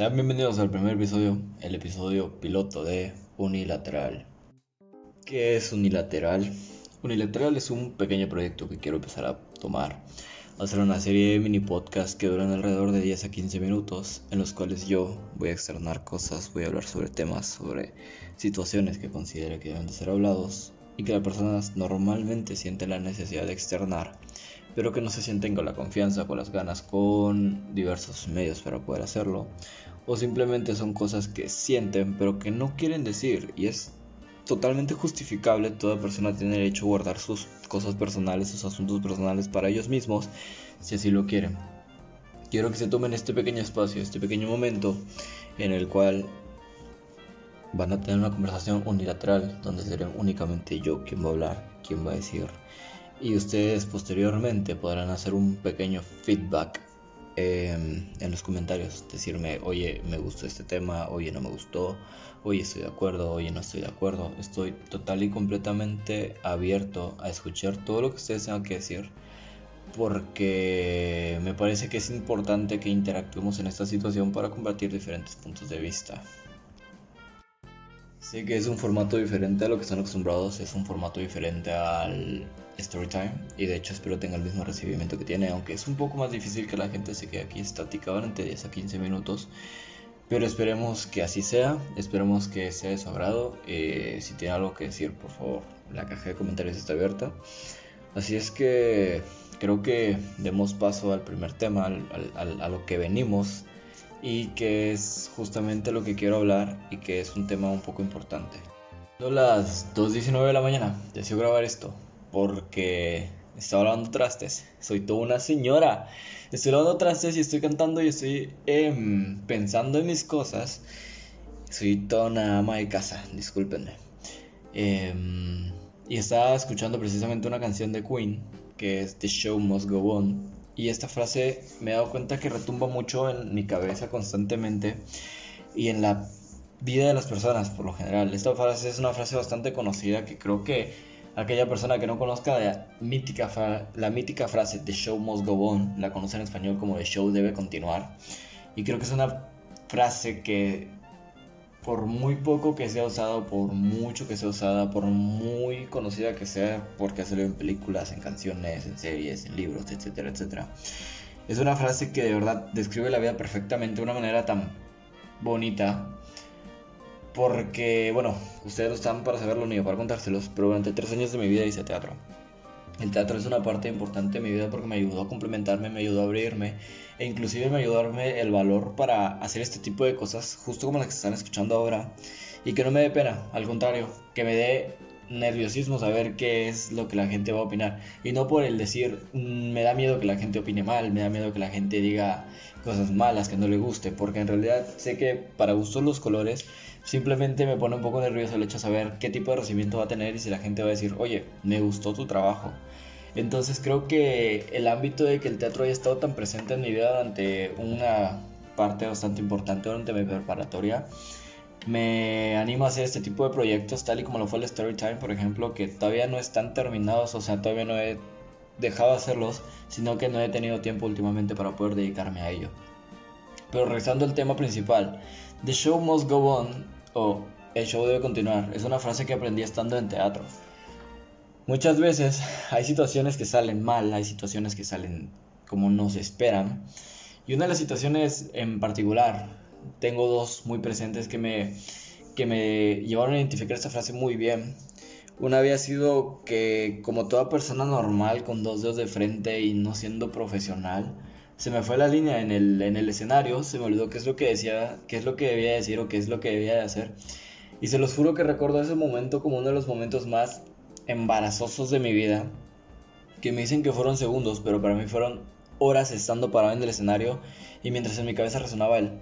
Sean bienvenidos al primer episodio, el episodio piloto de Unilateral. ¿Qué es Unilateral? Unilateral es un pequeño proyecto que quiero empezar a tomar. Hacer una serie de mini podcasts que duran alrededor de 10 a 15 minutos, en los cuales yo voy a externar cosas, voy a hablar sobre temas, sobre situaciones que considere que deben de ser hablados y que las personas normalmente sienten la necesidad de externar pero que no se sienten con la confianza, con las ganas, con diversos medios para poder hacerlo. O simplemente son cosas que sienten pero que no quieren decir y es totalmente justificable. Toda persona tiene derecho a guardar sus cosas personales, sus asuntos personales para ellos mismos, si así lo quieren. Quiero que se tomen este pequeño espacio, este pequeño momento en el cual van a tener una conversación unilateral donde seré únicamente yo quien va a hablar, quien va a decir y ustedes posteriormente podrán hacer un pequeño feedback em, en los comentarios, decirme, oye, me gustó este tema, oye, no me gustó, oye, estoy de acuerdo, oye, no estoy de acuerdo. Estoy total y completamente abierto a escuchar todo lo que ustedes tengan que decir, porque me parece que es importante que interactuemos en esta situación para combatir diferentes puntos de vista. Sé que es un formato diferente a lo que están acostumbrados, es un formato diferente al Storytime y de hecho espero tenga el mismo recibimiento que tiene, aunque es un poco más difícil que la gente se quede aquí estática durante 10 a 15 minutos. Pero esperemos que así sea, esperemos que sea de su agrado. Eh, si tiene algo que decir, por favor, la caja de comentarios está abierta. Así es que creo que demos paso al primer tema, a lo que venimos y que es justamente lo que quiero hablar y que es un tema un poco importante. Son las 2.19 de la mañana, deseo grabar esto porque estaba lavando trastes, soy toda una señora, estoy lavando trastes y estoy cantando y estoy em, pensando en mis cosas, soy toda una ama de casa, discúlpenme. Em, y estaba escuchando precisamente una canción de Queen que es The Show Must Go On y esta frase me he dado cuenta que retumba mucho en mi cabeza constantemente y en la vida de las personas por lo general. Esta frase es una frase bastante conocida que creo que aquella persona que no conozca la mítica, la mítica frase The show must go on, la conoce en español como The show debe continuar. Y creo que es una frase que por muy poco que sea usado, por mucho que sea usada, por muy conocida que sea, porque hacerlo en películas, en canciones, en series, en libros, etcétera, etcétera. Es una frase que de verdad describe la vida perfectamente de una manera tan bonita. Porque, bueno, ustedes no están para saberlo ni yo para contárselos, pero durante tres años de mi vida hice teatro. El teatro es una parte importante de mi vida porque me ayudó a complementarme, me ayudó a abrirme e inclusive me ayudó a darme el valor para hacer este tipo de cosas justo como las que están escuchando ahora y que no me dé pena, al contrario, que me dé nerviosismo saber qué es lo que la gente va a opinar y no por el decir mm, me da miedo que la gente opine mal, me da miedo que la gente diga cosas malas que no le guste, porque en realidad sé que para gustos los colores simplemente me pone un poco nervioso el hecho de saber qué tipo de recibimiento va a tener y si la gente va a decir, oye, me gustó tu trabajo. Entonces creo que el ámbito de que el teatro haya estado tan presente en mi vida durante una parte bastante importante durante mi preparatoria me anima a hacer este tipo de proyectos tal y como lo fue el Storytime por ejemplo que todavía no están terminados o sea todavía no he dejado de hacerlos sino que no he tenido tiempo últimamente para poder dedicarme a ello. Pero regresando al tema principal The show must go on o el show debe continuar es una frase que aprendí estando en teatro Muchas veces hay situaciones que salen mal, hay situaciones que salen como no se esperan. Y una de las situaciones en particular, tengo dos muy presentes que me, que me llevaron a identificar esta frase muy bien. Una había sido que como toda persona normal con dos dedos de frente y no siendo profesional, se me fue la línea en el, en el escenario, se me olvidó qué es lo que decía, qué es lo que debía decir o qué es lo que debía de hacer. Y se los juro que recuerdo ese momento como uno de los momentos más embarazosos de mi vida que me dicen que fueron segundos, pero para mí fueron horas estando parado en el escenario y mientras en mi cabeza resonaba el...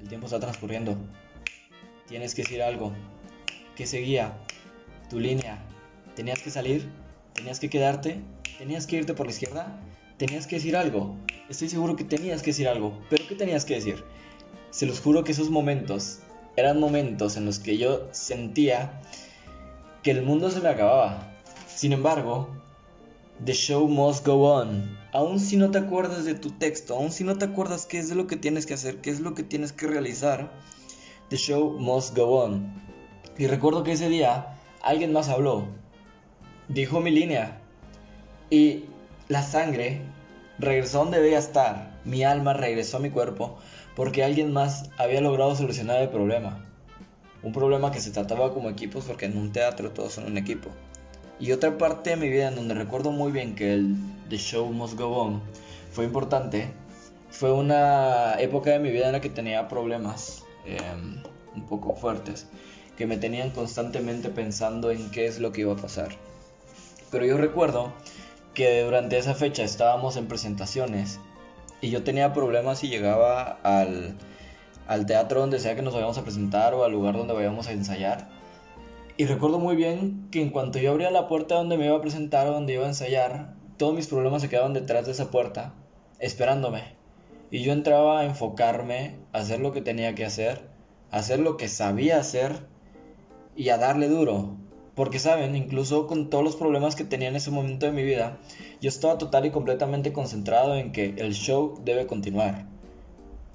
El tiempo está transcurriendo. Tienes que decir algo. ¿Qué seguía? Tu línea. ¿Tenías que salir? ¿Tenías que quedarte? ¿Tenías que irte por la izquierda? ¿Tenías que decir algo? Estoy seguro que tenías que decir algo. ¿Pero qué tenías que decir? Se los juro que esos momentos eran momentos en los que yo sentía que el mundo se me acababa. Sin embargo, The show must go on. Aún si no te acuerdas de tu texto, aún si no te acuerdas qué es lo que tienes que hacer, qué es lo que tienes que realizar, The show must go on. Y recuerdo que ese día alguien más habló, dijo mi línea, y la sangre regresó donde debía estar, mi alma regresó a mi cuerpo, porque alguien más había logrado solucionar el problema. Un problema que se trataba como equipos porque en un teatro todos son un equipo. Y otra parte de mi vida en donde recuerdo muy bien que el The Show Must Go On fue importante, fue una época de mi vida en la que tenía problemas em, un poco fuertes, que me tenían constantemente pensando en qué es lo que iba a pasar. Pero yo recuerdo que durante esa fecha estábamos en presentaciones y yo tenía problemas y llegaba al, al teatro donde sea que nos vayamos a presentar o al lugar donde vayamos a ensayar y recuerdo muy bien que en cuanto yo abría la puerta donde me iba a presentar o donde iba a ensayar, todos mis problemas se quedaban detrás de esa puerta, esperándome. Y yo entraba a enfocarme, a hacer lo que tenía que hacer, a hacer lo que sabía hacer y a darle duro. Porque saben, incluso con todos los problemas que tenía en ese momento de mi vida, yo estaba total y completamente concentrado en que el show debe continuar.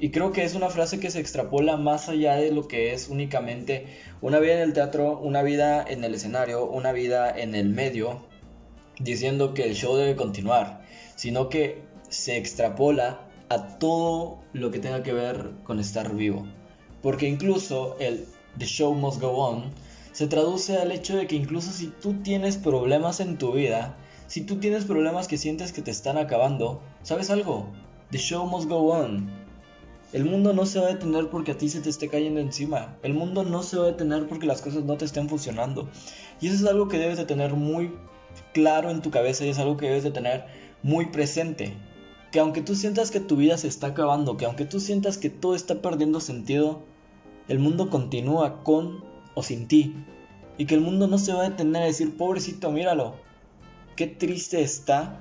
Y creo que es una frase que se extrapola más allá de lo que es únicamente una vida en el teatro, una vida en el escenario, una vida en el medio, diciendo que el show debe continuar, sino que se extrapola a todo lo que tenga que ver con estar vivo. Porque incluso el The Show Must Go On se traduce al hecho de que incluso si tú tienes problemas en tu vida, si tú tienes problemas que sientes que te están acabando, ¿sabes algo? The Show Must Go On el mundo no se va a detener porque a ti se te esté cayendo encima. El mundo no se va a detener porque las cosas no te estén funcionando. Y eso es algo que debes de tener muy claro en tu cabeza y es algo que debes de tener muy presente. Que aunque tú sientas que tu vida se está acabando, que aunque tú sientas que todo está perdiendo sentido, el mundo continúa con sin ti. Y que el mundo no se va a detener a decir, pobrecito, míralo. Qué triste está.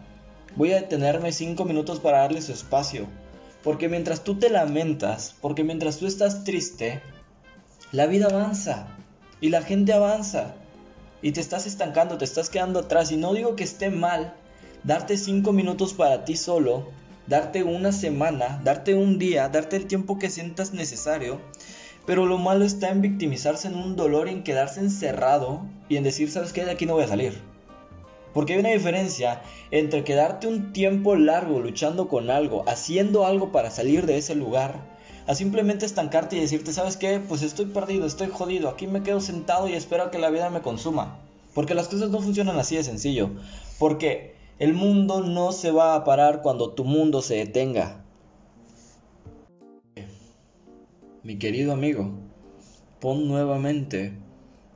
Voy a detenerme cinco minutos para darle su espacio porque mientras tú te lamentas, porque mientras tú estás triste, la vida avanza y la gente avanza y te estás estancando, te estás quedando atrás. Y no digo que esté mal darte cinco minutos para ti solo, darte una semana, darte un día, darte el tiempo que sientas necesario. Pero lo malo está en victimizarse en un dolor, en quedarse encerrado y en decir, ¿sabes qué? De aquí no voy a salir. Porque hay una diferencia entre quedarte un tiempo largo luchando con algo, haciendo algo para salir de ese lugar, a simplemente estancarte y decirte, ¿sabes qué? Pues estoy perdido, estoy jodido, aquí me quedo sentado y espero que la vida me consuma. Porque las cosas no funcionan así de sencillo. Porque el mundo no se va a parar cuando tu mundo se detenga. Mi querido amigo, pon nuevamente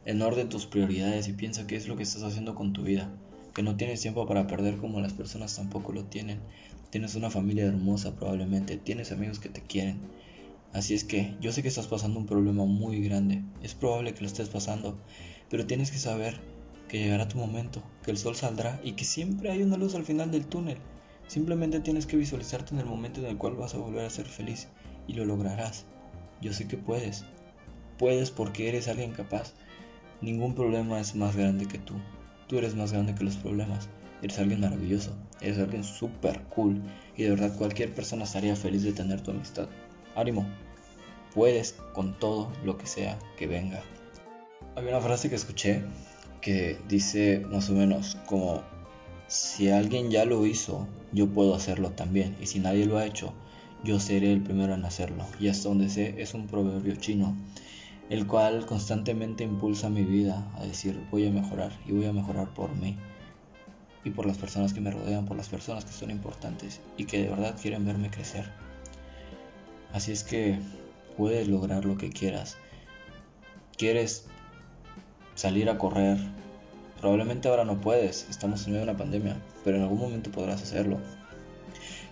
en orden tus prioridades y piensa qué es lo que estás haciendo con tu vida que no tienes tiempo para perder como las personas tampoco lo tienen. Tienes una familia hermosa probablemente, tienes amigos que te quieren. Así es que yo sé que estás pasando un problema muy grande, es probable que lo estés pasando, pero tienes que saber que llegará tu momento, que el sol saldrá y que siempre hay una luz al final del túnel. Simplemente tienes que visualizarte en el momento en el cual vas a volver a ser feliz y lo lograrás. Yo sé que puedes. Puedes porque eres alguien capaz. Ningún problema es más grande que tú. Tú eres más grande que los problemas. Eres alguien maravilloso. Eres alguien súper cool. Y de verdad cualquier persona estaría feliz de tener tu amistad. Ánimo. Puedes con todo lo que sea que venga. Había una frase que escuché que dice más o menos como si alguien ya lo hizo, yo puedo hacerlo también. Y si nadie lo ha hecho, yo seré el primero en hacerlo. Y hasta donde sé es un proverbio chino el cual constantemente impulsa mi vida a decir voy a mejorar y voy a mejorar por mí y por las personas que me rodean, por las personas que son importantes y que de verdad quieren verme crecer. Así es que puedes lograr lo que quieras. Quieres salir a correr. Probablemente ahora no puedes, estamos en medio de una pandemia, pero en algún momento podrás hacerlo.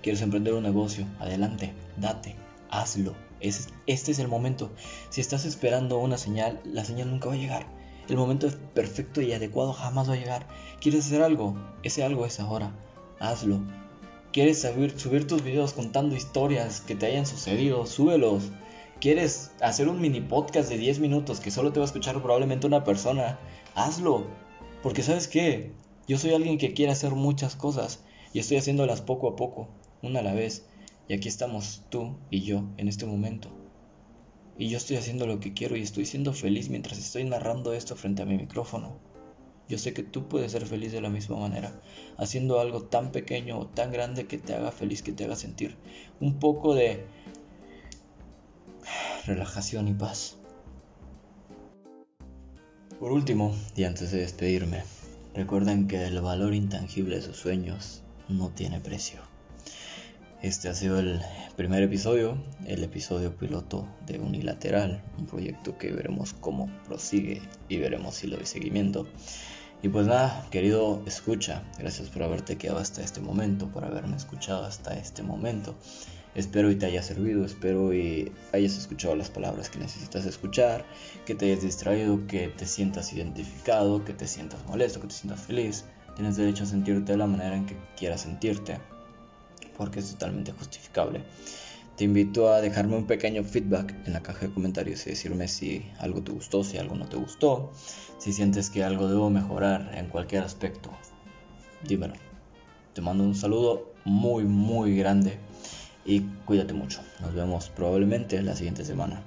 Quieres emprender un negocio, adelante, date, hazlo este es el momento. Si estás esperando una señal, la señal nunca va a llegar. El momento perfecto y adecuado jamás va a llegar. ¿Quieres hacer algo? Ese algo es ahora. Hazlo. ¿Quieres subir, subir tus videos contando historias que te hayan sucedido? Súbelos. ¿Quieres hacer un mini podcast de 10 minutos que solo te va a escuchar probablemente una persona? Hazlo. Porque sabes qué? Yo soy alguien que quiere hacer muchas cosas y estoy haciéndolas poco a poco, una a la vez. Y aquí estamos tú y yo en este momento. Y yo estoy haciendo lo que quiero y estoy siendo feliz mientras estoy narrando esto frente a mi micrófono. Yo sé que tú puedes ser feliz de la misma manera, haciendo algo tan pequeño o tan grande que te haga feliz, que te haga sentir un poco de relajación y paz. Por último, y antes de despedirme, recuerden que el valor intangible de sus sueños no tiene precio. Este ha sido el primer episodio, el episodio piloto de Unilateral, un proyecto que veremos cómo prosigue y veremos si lo doy seguimiento. Y pues nada, querido escucha, gracias por haberte quedado hasta este momento, por haberme escuchado hasta este momento. Espero y te haya servido, espero y hayas escuchado las palabras que necesitas escuchar, que te hayas distraído, que te sientas identificado, que te sientas molesto, que te sientas feliz. Tienes derecho a sentirte de la manera en que quieras sentirte, porque es totalmente justificable. Te invito a dejarme un pequeño feedback en la caja de comentarios y decirme si algo te gustó, si algo no te gustó, si sientes que algo debo mejorar en cualquier aspecto. Dímelo. Te mando un saludo muy, muy grande y cuídate mucho. Nos vemos probablemente la siguiente semana.